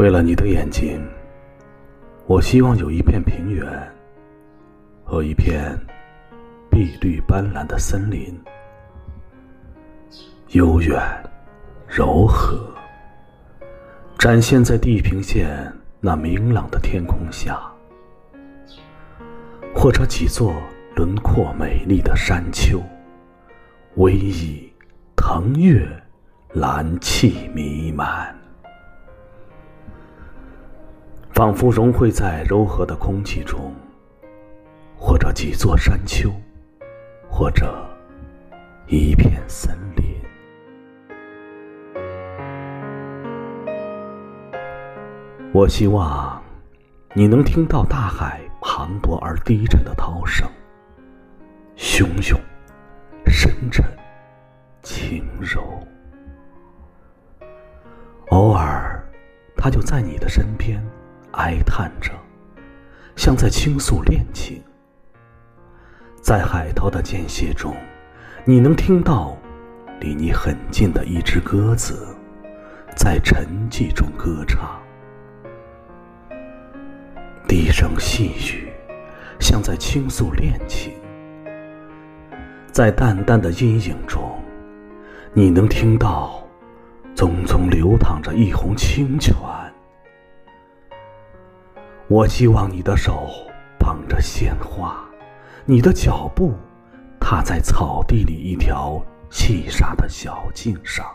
为了你的眼睛，我希望有一片平原和一片碧绿斑斓的森林，悠远、柔和，展现在地平线那明朗的天空下，或者几座轮廓美丽的山丘，逶迤、腾跃、蓝气弥漫。仿佛融汇在柔和的空气中，或者几座山丘，或者一片森林。我希望你能听到大海磅礴而低沉的涛声，汹涌、深沉、轻柔。偶尔，它就在你的身边。哀叹着，像在倾诉恋情。在海涛的间歇中，你能听到离你很近的一只鸽子在沉寂中歌唱，低声细语，像在倾诉恋情。在淡淡的阴影中，你能听到淙淙流淌着一泓清泉。我希望你的手捧着鲜花，你的脚步踏在草地里一条细沙的小径上，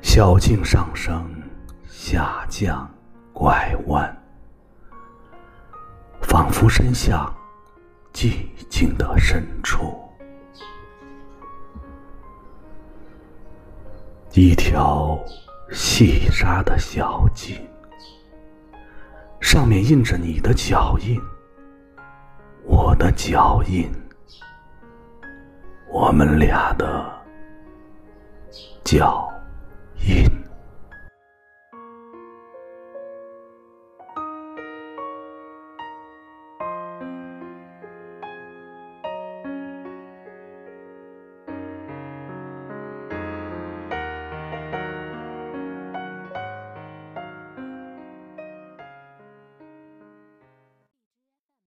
小径上升、下降、拐弯，仿佛伸向寂静的深处，一条细沙的小径。上面印着你的脚印，我的脚印，我们俩的脚。